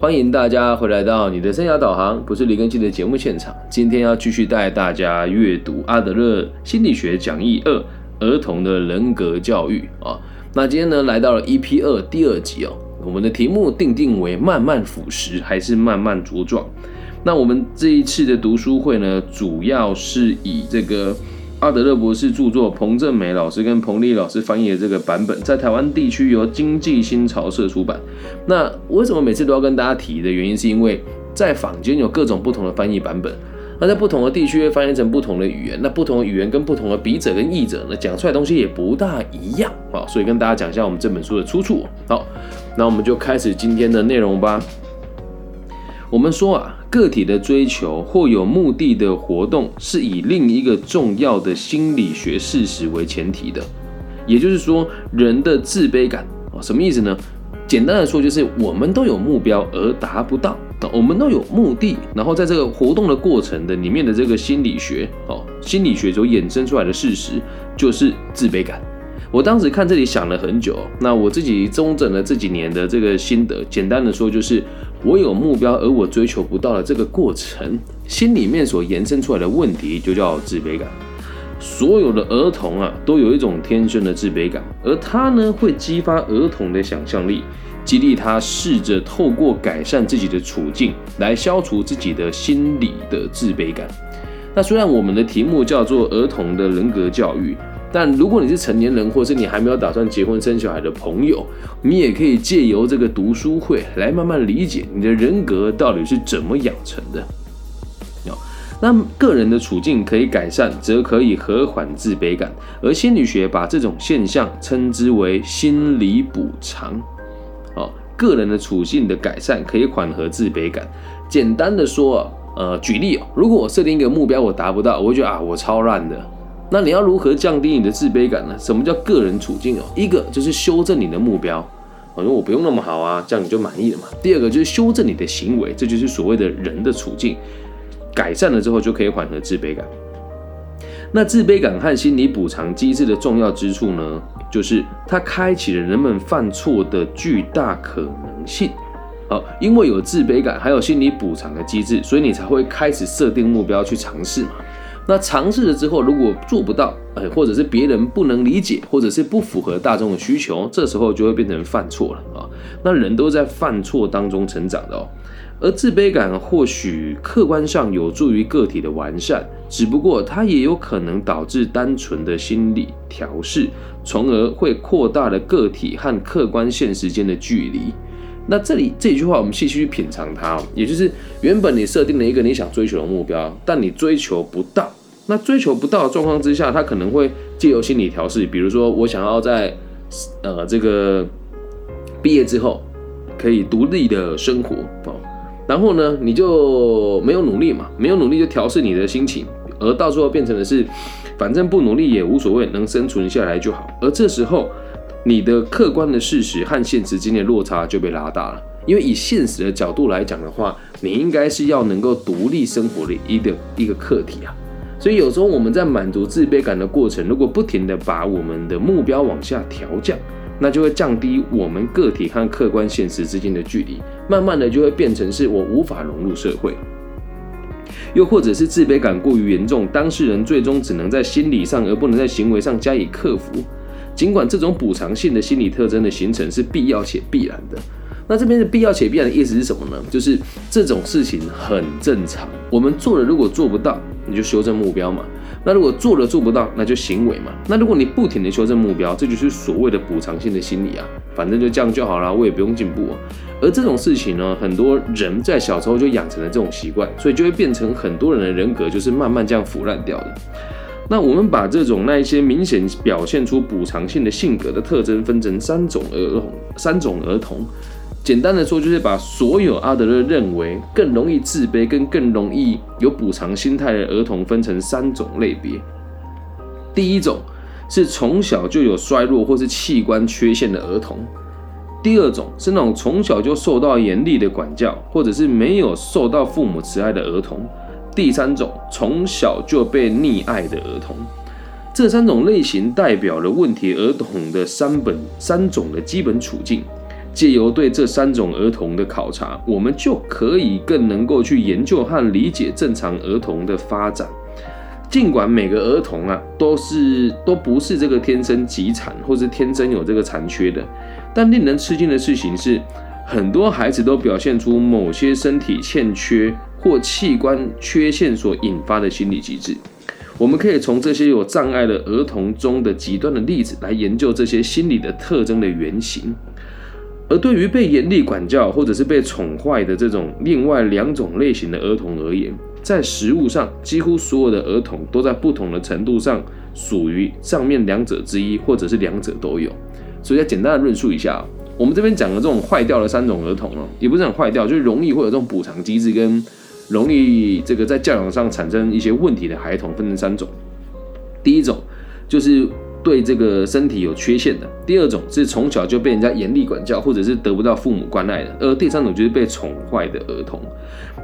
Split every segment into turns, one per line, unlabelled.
欢迎大家回来到你的生涯导航，不是李根基的节目现场。今天要继续带大家阅读阿德勒心理学讲义二：儿童的人格教育啊。那今天呢，来到了 EP 二第二集哦。我们的题目定定为慢慢腐蚀还是慢慢茁壮？那我们这一次的读书会呢，主要是以这个。阿德勒博士著作，彭正美老师跟彭丽老师翻译的这个版本，在台湾地区由经济新潮社出版。那为什么每次都要跟大家提的原因，是因为在坊间有各种不同的翻译版本，那在不同的地区翻译成不同的语言，那不同的语言跟不同的笔者跟译者呢，讲出来的东西也不大一样啊。所以跟大家讲一下我们这本书的出处。好，那我们就开始今天的内容吧。我们说啊，个体的追求或有目的的活动，是以另一个重要的心理学事实为前提的，也就是说，人的自卑感啊，什么意思呢？简单的说，就是我们都有目标而达不到，我们都有目的，然后在这个活动的过程的里面的这个心理学哦，心理学所衍生出来的事实就是自卑感。我当时看这里想了很久，那我自己中整了这几年的这个心得，简单的说就是。我有目标，而我追求不到的这个过程，心里面所延伸出来的问题就叫自卑感。所有的儿童啊，都有一种天生的自卑感，而它呢，会激发儿童的想象力，激励他试着透过改善自己的处境来消除自己的心理的自卑感。那虽然我们的题目叫做儿童的人格教育。但如果你是成年人，或是你还没有打算结婚生小孩的朋友，你也可以借由这个读书会来慢慢理解你的人格到底是怎么养成的。那个人的处境可以改善，则可以和缓自卑感，而心理学把这种现象称之为心理补偿。哦，个人的处境的改善可以缓和自卑感。简单的说，呃，举例哦，如果我设定一个目标，我达不到，我会觉得啊，我超烂的。那你要如何降低你的自卑感呢？什么叫个人处境哦？一个就是修正你的目标，我说我不用那么好啊，这样你就满意了嘛。第二个就是修正你的行为，这就是所谓的人的处境，改善了之后就可以缓和自卑感。那自卑感和心理补偿机制的重要之处呢，就是它开启了人们犯错的巨大可能性。好，因为有自卑感，还有心理补偿的机制，所以你才会开始设定目标去尝试嘛。那尝试了之后，如果做不到，哎，或者是别人不能理解，或者是不符合大众的需求，这时候就会变成犯错了啊。那人都在犯错当中成长的哦。而自卑感或许客观上有助于个体的完善，只不过它也有可能导致单纯的心理调试，从而会扩大了个体和客观现实间的距离。那这里这句话，我们细细去品尝它，也就是原本你设定了一个你想追求的目标，但你追求不到。那追求不到的状况之下，他可能会借由心理调试，比如说我想要在呃这个毕业之后可以独立的生活哦，然后呢你就没有努力嘛，没有努力就调试你的心情，而到最后变成的是反正不努力也无所谓，能生存下来就好。而这时候你的客观的事实和现实之间的落差就被拉大了，因为以现实的角度来讲的话，你应该是要能够独立生活的一个一个课题啊。所以有时候我们在满足自卑感的过程，如果不停的把我们的目标往下调降，那就会降低我们个体和客观现实之间的距离，慢慢的就会变成是我无法融入社会，又或者是自卑感过于严重，当事人最终只能在心理上而不能在行为上加以克服。尽管这种补偿性的心理特征的形成是必要且必然的。那这边的必要且必然的意思是什么呢？就是这种事情很正常。我们做了，如果做不到，你就修正目标嘛。那如果做了做不到，那就行为嘛。那如果你不停的修正目标，这就是所谓的补偿性的心理啊。反正就这样就好了，我也不用进步。而这种事情呢，很多人在小时候就养成了这种习惯，所以就会变成很多人的人格就是慢慢这样腐烂掉的。那我们把这种那一些明显表现出补偿性的性格的特征分成三种儿童，三种儿童。简单的说，就是把所有阿德勒认为更容易自卑跟更容易有补偿心态的儿童分成三种类别。第一种是从小就有衰弱或是器官缺陷的儿童；第二种是那种从小就受到严厉的管教，或者是没有受到父母慈爱的儿童；第三种从小就被溺爱的儿童。这三种类型代表了问题儿童的三本三种的基本处境。借由对这三种儿童的考察，我们就可以更能够去研究和理解正常儿童的发展。尽管每个儿童啊都是都不是这个天生极残或是天生有这个残缺的，但令人吃惊的事情是，很多孩子都表现出某些身体欠缺或器官缺陷所引发的心理机制。我们可以从这些有障碍的儿童中的极端的例子来研究这些心理的特征的原型。而对于被严厉管教或者是被宠坏的这种另外两种类型的儿童而言，在食物上，几乎所有的儿童都在不同的程度上属于上面两者之一，或者是两者都有。所以，要简单的论述一下，我们这边讲的这种坏掉的三种儿童哦，也不是很坏掉，就是容易会有这种补偿机制，跟容易这个在教养上产生一些问题的孩童，分成三种。第一种就是。对这个身体有缺陷的，第二种是从小就被人家严厉管教，或者是得不到父母关爱的，而第三种就是被宠坏的儿童。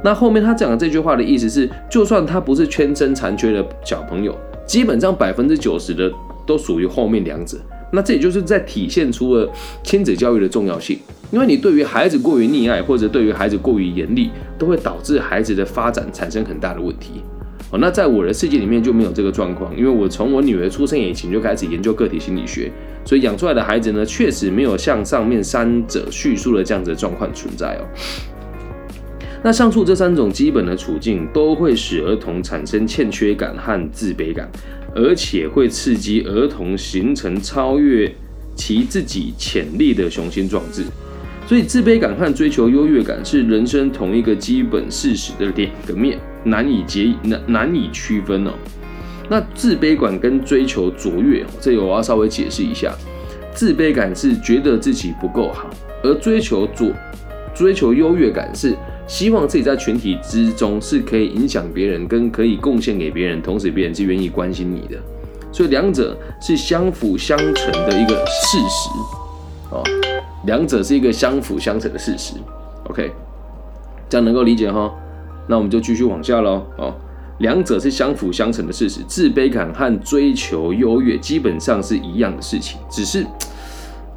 那后面他讲的这句话的意思是，就算他不是天生残缺的小朋友，基本上百分之九十的都属于后面两者。那这也就是在体现出了亲子教育的重要性，因为你对于孩子过于溺爱，或者对于孩子过于严厉，都会导致孩子的发展产生很大的问题。哦，那在我的世界里面就没有这个状况，因为我从我女儿出生以前就开始研究个体心理学，所以养出来的孩子呢，确实没有像上面三者叙述的这样子的状况存在哦。那上述这三种基本的处境都会使儿童产生欠缺感和自卑感，而且会刺激儿童形成超越其自己潜力的雄心壮志。所以，自卑感和追求优越感是人生同一个基本事实的两个面。难以结难难以区分哦。那自卑感跟追求卓越，这里我要稍微解释一下。自卑感是觉得自己不够好，而追求卓追求优越感是希望自己在群体之中是可以影响别人，跟可以贡献给别人，同时别人是愿意关心你的。所以两者是相辅相成的一个事实哦。两者是一个相辅相成的事实。OK，这样能够理解哈？那我们就继续往下喽。哦，两者是相辅相成的事实，自卑感和追求优越基本上是一样的事情，只是，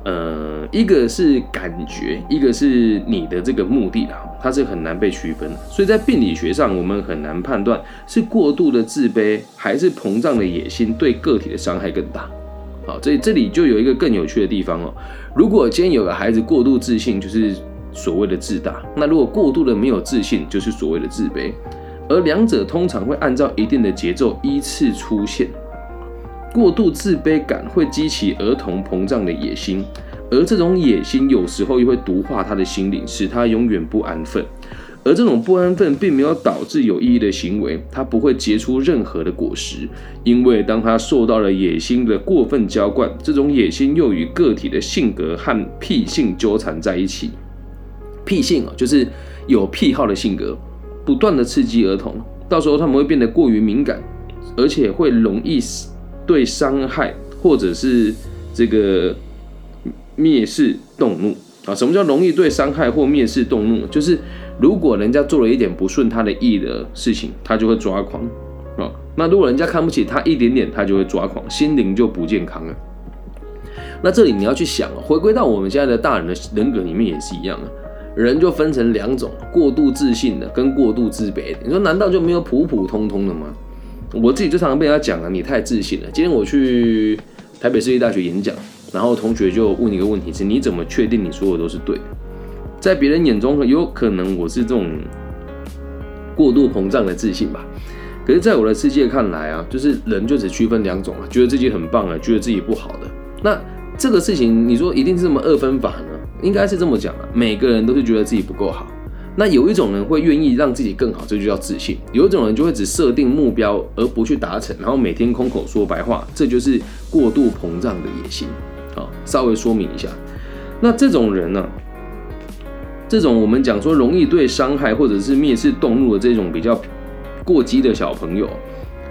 呃，一个是感觉，一个是你的这个目的啦，它是很难被区分的。所以在病理学上，我们很难判断是过度的自卑还是膨胀的野心对个体的伤害更大。好，所以这里就有一个更有趣的地方哦。如果今天有个孩子过度自信，就是。所谓的自大，那如果过度的没有自信，就是所谓的自卑，而两者通常会按照一定的节奏依次出现。过度自卑感会激起儿童膨胀的野心，而这种野心有时候又会毒化他的心灵，使他永远不安分。而这种不安分并没有导致有意义的行为，他不会结出任何的果实，因为当他受到了野心的过分浇灌，这种野心又与个体的性格和癖性纠缠在一起。癖性啊，就是有癖好的性格，不断的刺激儿童，到时候他们会变得过于敏感，而且会容易对伤害或者是这个蔑视动怒啊。什么叫容易对伤害或蔑视动怒？就是如果人家做了一点不顺他的意的事情，他就会抓狂啊。那如果人家看不起他一点点，他就会抓狂，心灵就不健康了。那这里你要去想回归到我们现在的大人的人格里面也是一样啊。人就分成两种，过度自信的跟过度自卑的。你说难道就没有普普通通的吗？我自己就常常被人家讲啊，你太自信了。今天我去台北市立大学演讲，然后同学就问一个问题：是你怎么确定你说的都是对的？在别人眼中有可能我是这种过度膨胀的自信吧。可是，在我的世界看来啊，就是人就只区分两种啊，觉得自己很棒啊，觉得自己不好的。那这个事情，你说一定是这么二分法？应该是这么讲啊，每个人都是觉得自己不够好。那有一种人会愿意让自己更好，这就叫自信；有一种人就会只设定目标而不去达成，然后每天空口说白话，这就是过度膨胀的野心。好，稍微说明一下。那这种人呢，这种我们讲说容易对伤害或者是蔑视动怒的这种比较过激的小朋友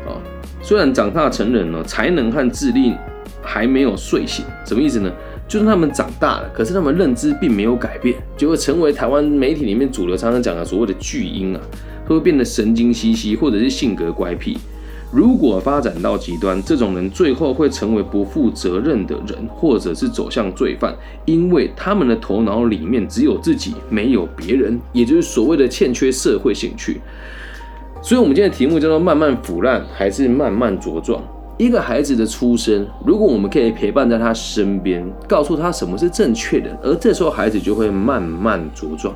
啊，虽然长大成人了，才能和智力还没有睡醒，什么意思呢？就算他们长大了，可是他们认知并没有改变，就会成为台湾媒体里面主流常常讲的所谓的巨婴啊，会变得神经兮兮，或者是性格乖僻。如果发展到极端，这种人最后会成为不负责任的人，或者是走向罪犯，因为他们的头脑里面只有自己，没有别人，也就是所谓的欠缺社会兴趣。所以，我们今天的题目叫做“慢慢腐烂还是慢慢茁壮”。一个孩子的出生，如果我们可以陪伴在他身边，告诉他什么是正确的，而这时候孩子就会慢慢茁壮。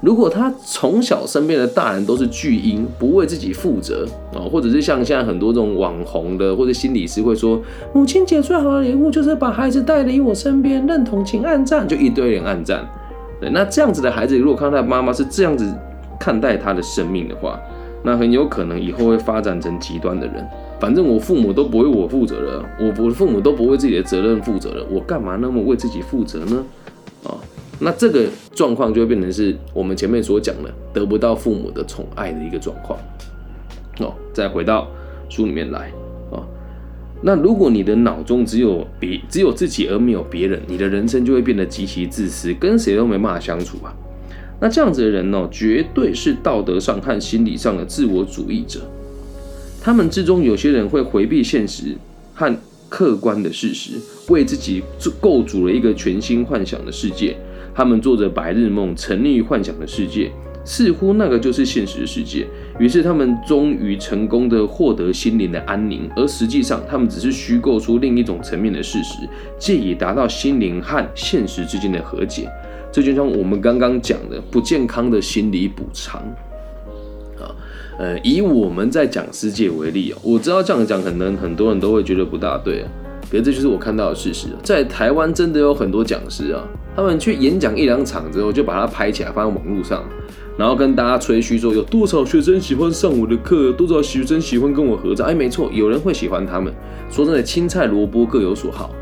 如果他从小身边的大人都是巨婴，不为自己负责啊，或者是像现在很多这种网红的或者心理师会说，母亲节最好的礼物就是把孩子带离我身边，认同请暗赞，就一堆人暗赞。对，那这样子的孩子，如果看到妈妈是这样子看待他的生命的话，那很有可能以后会发展成极端的人。反正我父母都不为我负责了，我不父母都不为自己的责任负责了，我干嘛那么为自己负责呢？啊？那这个状况就会变成是我们前面所讲的得不到父母的宠爱的一个状况哦。再回到书里面来啊，那如果你的脑中只有别只有自己而没有别人，你的人生就会变得极其自私，跟谁都没办法相处啊。那这样子的人呢，绝对是道德上和心理上的自我主义者。他们之中有些人会回避现实和客观的事实，为自己构筑了一个全新幻想的世界。他们做着白日梦，沉溺于幻想的世界，似乎那个就是现实世界。于是他们终于成功的获得心灵的安宁，而实际上他们只是虚构出另一种层面的事实，借以达到心灵和现实之间的和解。这就像我们刚刚讲的不健康的心理补偿。呃，以我们在讲师界为例哦，我知道这样讲可能很多人都会觉得不大对啊。可是这就是我看到的事实，在台湾真的有很多讲师啊，他们去演讲一两场之后，就把它拍起来放在网络上，然后跟大家吹嘘说有多少学生喜欢上我的课，有多少学生喜欢跟我合照。哎，没错，有人会喜欢他们。说真的，青菜萝卜各有所好。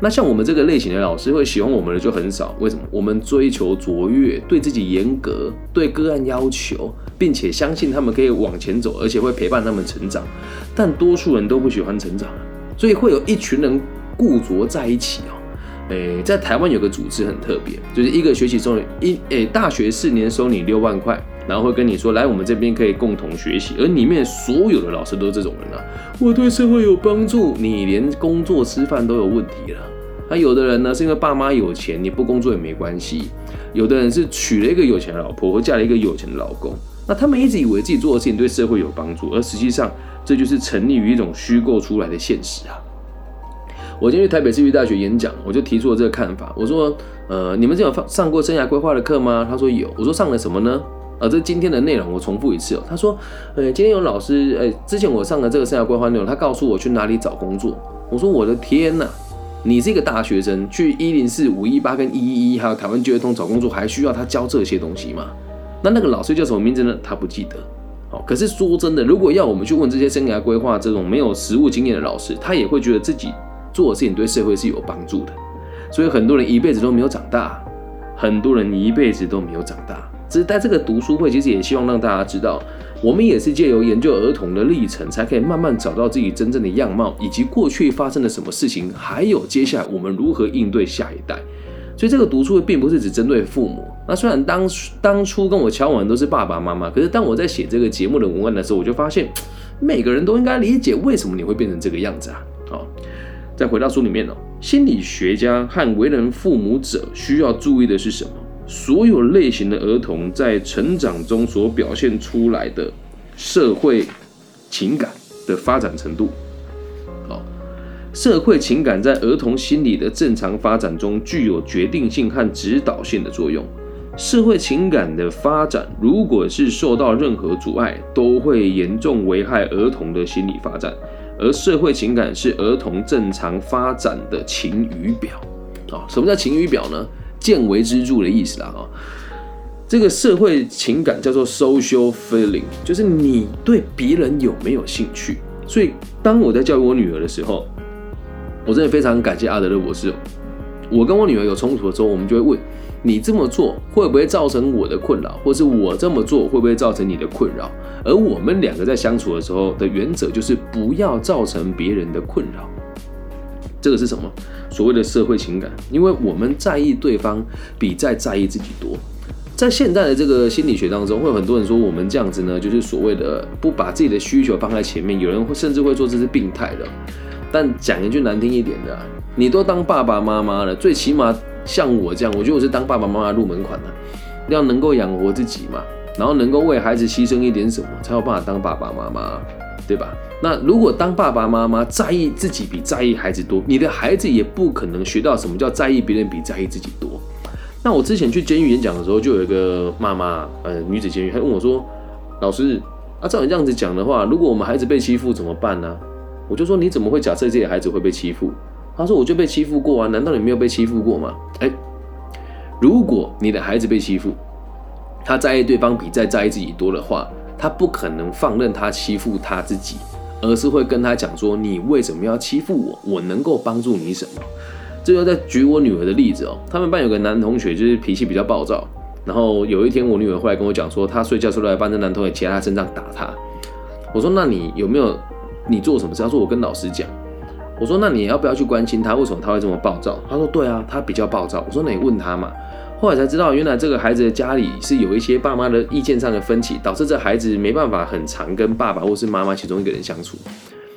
那像我们这个类型的老师会喜欢我们的就很少。为什么？我们追求卓越，对自己严格，对个案要求，并且相信他们可以往前走，而且会陪伴他们成长。但多数人都不喜欢成长。所以会有一群人固着在一起哦，诶，在台湾有个组织很特别，就是一个学期中一诶，大学四年收你六万块，然后会跟你说来我们这边可以共同学习，而里面所有的老师都是这种人啊，我对社会有帮助，你连工作吃饭都有问题了。那有的人呢是因为爸妈有钱，你不工作也没关系；有的人是娶了一个有钱的老婆，或嫁了一个有钱的老公，那他们一直以为自己做的事情对社会有帮助，而实际上。这就是沉溺于一种虚构出来的现实啊！我今天去台北市立大学演讲，我就提出了这个看法。我说：“呃，你们这有上过生涯规划的课吗？”他说有。我说：“上了什么呢？”啊，这今天的内容我重复一次哦。他说：“呃，今天有老师，呃，之前我上的这个生涯规划内容，他告诉我去哪里找工作。”我说：“我的天哪！你是一个大学生，去一零四、五一八跟一一一还有台湾就业通找工作，还需要他教这些东西吗？那那个老师叫什么名字呢？他不记得。”可是说真的，如果要我们去问这些生涯规划这种没有实务经验的老师，他也会觉得自己做的事情对社会是有帮助的。所以很多人一辈子都没有长大，很多人一辈子都没有长大。只是在这个读书会，其实也希望让大家知道，我们也是借由研究儿童的历程，才可以慢慢找到自己真正的样貌，以及过去发生了什么事情，还有接下来我们如何应对下一代。所以这个读书并不是只针对父母。那虽然当当初跟我交往的都是爸爸妈妈，可是当我在写这个节目的文案的时候，我就发现每个人都应该理解为什么你会变成这个样子啊。好，再回到书里面哦，心理学家和为人父母者需要注意的是什么？所有类型的儿童在成长中所表现出来的社会情感的发展程度。社会情感在儿童心理的正常发展中具有决定性和指导性的作用。社会情感的发展，如果是受到任何阻碍，都会严重危害儿童的心理发展。而社会情感是儿童正常发展的晴雨表。啊，什么叫晴雨表呢？见微知著的意思啦。啊，这个社会情感叫做 social feeling，就是你对别人有没有兴趣。所以，当我在教育我女儿的时候，我真的非常感谢阿德勒博士。我跟我女儿有冲突的时候，我们就会问：你这么做会不会造成我的困扰，或是我这么做会不会造成你的困扰？而我们两个在相处的时候的原则就是不要造成别人的困扰。这个是什么？所谓的社会情感，因为我们在意对方比在在意自己多。在现在的这个心理学当中，会有很多人说我们这样子呢，就是所谓的不把自己的需求放在前面，有人会甚至会说这是病态的。但讲一句难听一点的，你都当爸爸妈妈了，最起码像我这样，我觉得我是当爸爸妈妈入门款的，要能够养活自己嘛，然后能够为孩子牺牲一点什么，才有办法当爸爸妈妈，对吧？那如果当爸爸妈妈在意自己比在意孩子多，你的孩子也不可能学到什么叫在意别人比在意自己多。那我之前去监狱演讲的时候，就有一个妈妈，呃，女子监狱，她问我说：“老师，啊，照你这样子讲的话，如果我们孩子被欺负怎么办呢？”我就说你怎么会假设自己的孩子会被欺负？他说我就被欺负过啊，难道你没有被欺负过吗？哎，如果你的孩子被欺负，他在意对方比在在意自己多的话，他不可能放任他欺负他自己，而是会跟他讲说你为什么要欺负我？我能够帮助你什么？这就在举我女儿的例子哦。他们班有个男同学就是脾气比较暴躁，然后有一天我女儿后来跟我讲说，他睡觉时候来班这男同学骑在他身上打他。我说那你有没有？你做什么事？他说我跟老师讲。我说那你要不要去关心他？为什么他会这么暴躁？他说对啊，他比较暴躁。我说那你问他嘛。后来才知道，原来这个孩子的家里是有一些爸妈的意见上的分歧，导致这孩子没办法很常跟爸爸或是妈妈其中一个人相处。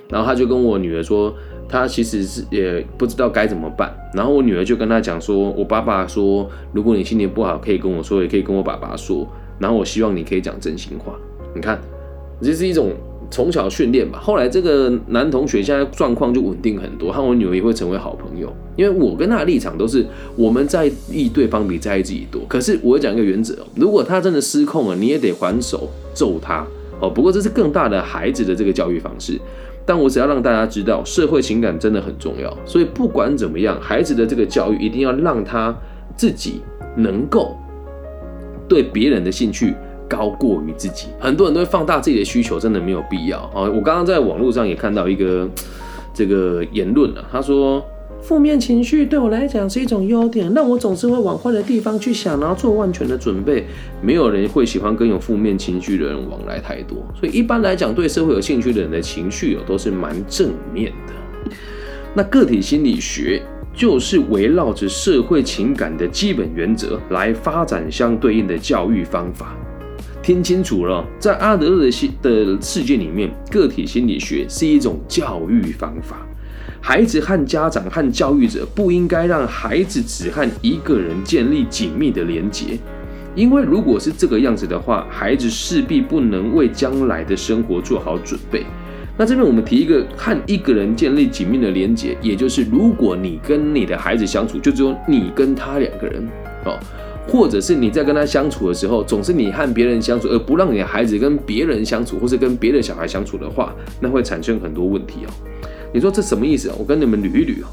然后他就跟我女儿说，他其实是也不知道该怎么办。然后我女儿就跟他讲说，我爸爸说，如果你心情不好，可以跟我说，也可以跟我爸爸说。然后我希望你可以讲真心话。你看，这是一种。从小训练吧，后来这个男同学现在状况就稳定很多，和我女儿也会成为好朋友。因为我跟他的立场都是我们在意对方比在意自己多。可是我讲一个原则，如果他真的失控了，你也得还手揍他哦。不过这是更大的孩子的这个教育方式，但我只要让大家知道，社会情感真的很重要。所以不管怎么样，孩子的这个教育一定要让他自己能够对别人的兴趣。高过于自己，很多人都会放大自己的需求，真的没有必要啊！我刚刚在网络上也看到一个 这个言论啊，他说负面情绪对我来讲是一种优点，让我总是会往坏的地方去想，然后做万全的准备。没有人会喜欢跟有负面情绪的人往来太多，所以一般来讲，对社会有兴趣的人的情绪哦都是蛮正面的。那个体心理学就是围绕着社会情感的基本原则来发展相对应的教育方法。听清楚了，在阿德勒的心的世界里面，个体心理学是一种教育方法。孩子和家长和教育者不应该让孩子只和一个人建立紧密的连结，因为如果是这个样子的话，孩子势必不能为将来的生活做好准备。那这边我们提一个和一个人建立紧密的连结，也就是如果你跟你的孩子相处，就只有你跟他两个人哦。或者是你在跟他相处的时候，总是你和别人相处，而不让你的孩子跟别人相处，或是跟别的小孩相处的话，那会产生很多问题哦。你说这什么意思？我跟你们捋一捋哦。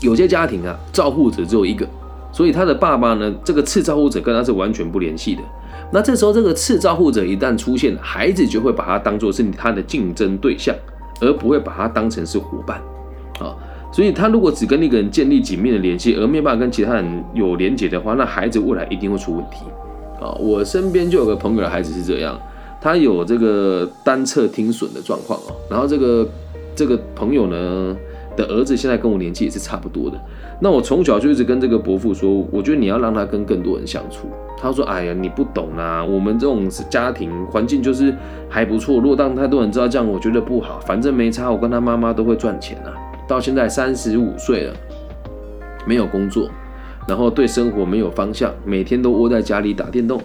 有些家庭啊，照护者只有一个，所以他的爸爸呢，这个次照护者跟他是完全不联系的。那这时候这个次照护者一旦出现，孩子就会把他当做是他的竞争对象，而不会把他当成是伙伴啊。所以，他如果只跟那个人建立紧密的联系，而没有办法跟其他人有连结的话，那孩子未来一定会出问题。啊，我身边就有个朋友的孩子是这样，他有这个单侧听损的状况哦。然后这个这个朋友呢的儿子现在跟我年纪也是差不多的。那我从小就一直跟这个伯父说，我觉得你要让他跟更多人相处。他说：“哎呀，你不懂啊，我们这种家庭环境就是还不错。如果让太多人知道这样，我觉得不好。反正没差，我跟他妈妈都会赚钱啊。”到现在三十五岁了，没有工作，然后对生活没有方向，每天都窝在家里打电动，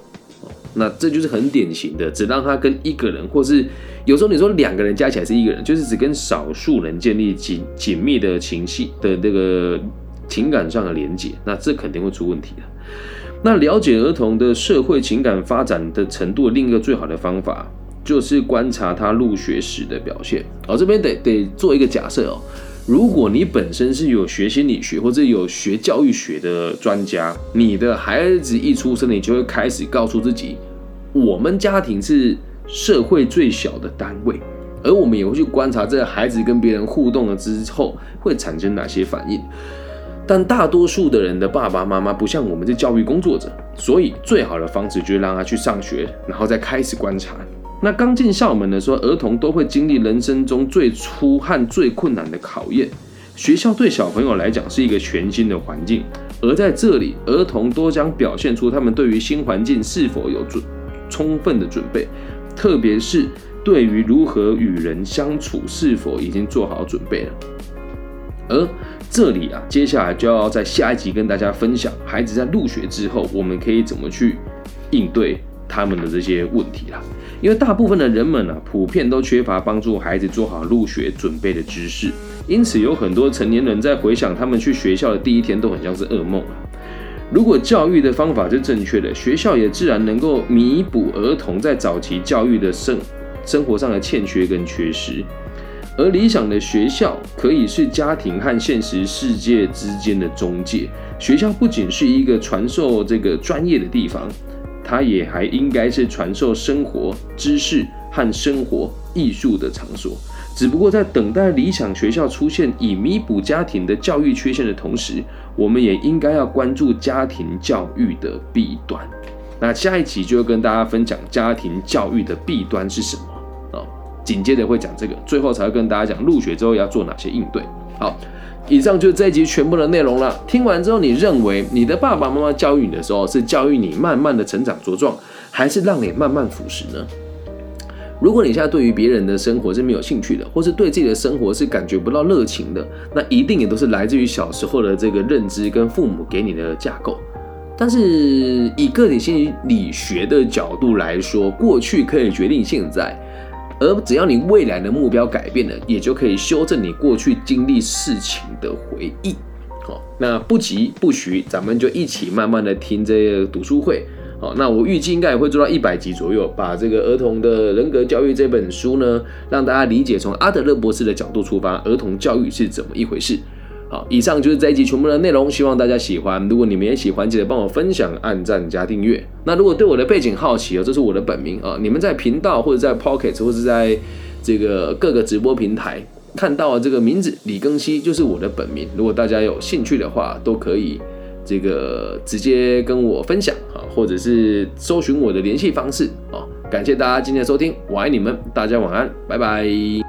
那这就是很典型的，只让他跟一个人，或是有时候你说两个人加起来是一个人，就是只跟少数人建立紧紧密的情绪的这个情感上的连接，那这肯定会出问题的。那了解儿童的社会情感发展的程度，另一个最好的方法就是观察他入学时的表现。哦，这边得得做一个假设哦。如果你本身是有学心理学或者有学教育学的专家，你的孩子一出生，你就会开始告诉自己，我们家庭是社会最小的单位，而我们也会去观察这个孩子跟别人互动了之后会产生哪些反应。但大多数的人的爸爸妈妈不像我们这教育工作者，所以最好的方式就是让他去上学，然后再开始观察。那刚进校门的时候，儿童都会经历人生中最初和最困难的考验。学校对小朋友来讲是一个全新的环境，而在这里，儿童都将表现出他们对于新环境是否有准充分的准备，特别是对于如何与人相处是否已经做好准备了。而这里啊，接下来就要在下一集跟大家分享，孩子在入学之后，我们可以怎么去应对他们的这些问题啦。因为大部分的人们呢，普遍都缺乏帮助孩子做好入学准备的知识，因此有很多成年人在回想他们去学校的第一天，都很像是噩梦。如果教育的方法是正确的，学校也自然能够弥补儿童在早期教育的生生活上的欠缺跟缺失。而理想的学校可以是家庭和现实世界之间的中介。学校不仅是一个传授这个专业的地方，它也还应该是传授生活知识和生活艺术的场所。只不过在等待理想学校出现，以弥补家庭的教育缺陷的同时，我们也应该要关注家庭教育的弊端。那下一期就要跟大家分享家庭教育的弊端是什么啊。紧接着会讲这个，最后才会跟大家讲入学之后要做哪些应对。好，以上就是这一集全部的内容了。听完之后，你认为你的爸爸妈妈教育你的时候是教育你慢慢的成长茁壮，还是让你慢慢腐蚀呢？如果你现在对于别人的生活是没有兴趣的，或是对自己的生活是感觉不到热情的，那一定也都是来自于小时候的这个认知跟父母给你的架构。但是以个体心理学的角度来说，过去可以决定现在。而只要你未来的目标改变了，也就可以修正你过去经历事情的回忆。好，那不急不徐，咱们就一起慢慢的听这个读书会。好，那我预计应该也会做到一百集左右，把这个儿童的人格教育这本书呢，让大家理解从阿德勒博士的角度出发，儿童教育是怎么一回事。好，以上就是这一集全部的内容，希望大家喜欢。如果你们也喜欢，记得帮我分享、按赞、加订阅。那如果对我的背景好奇哦，这是我的本名啊。你们在频道或者在 Pocket 或者在这个各个直播平台看到这个名字李庚希，就是我的本名。如果大家有兴趣的话，都可以这个直接跟我分享啊，或者是搜寻我的联系方式啊。感谢大家今天的收听，我爱你们，大家晚安，拜拜。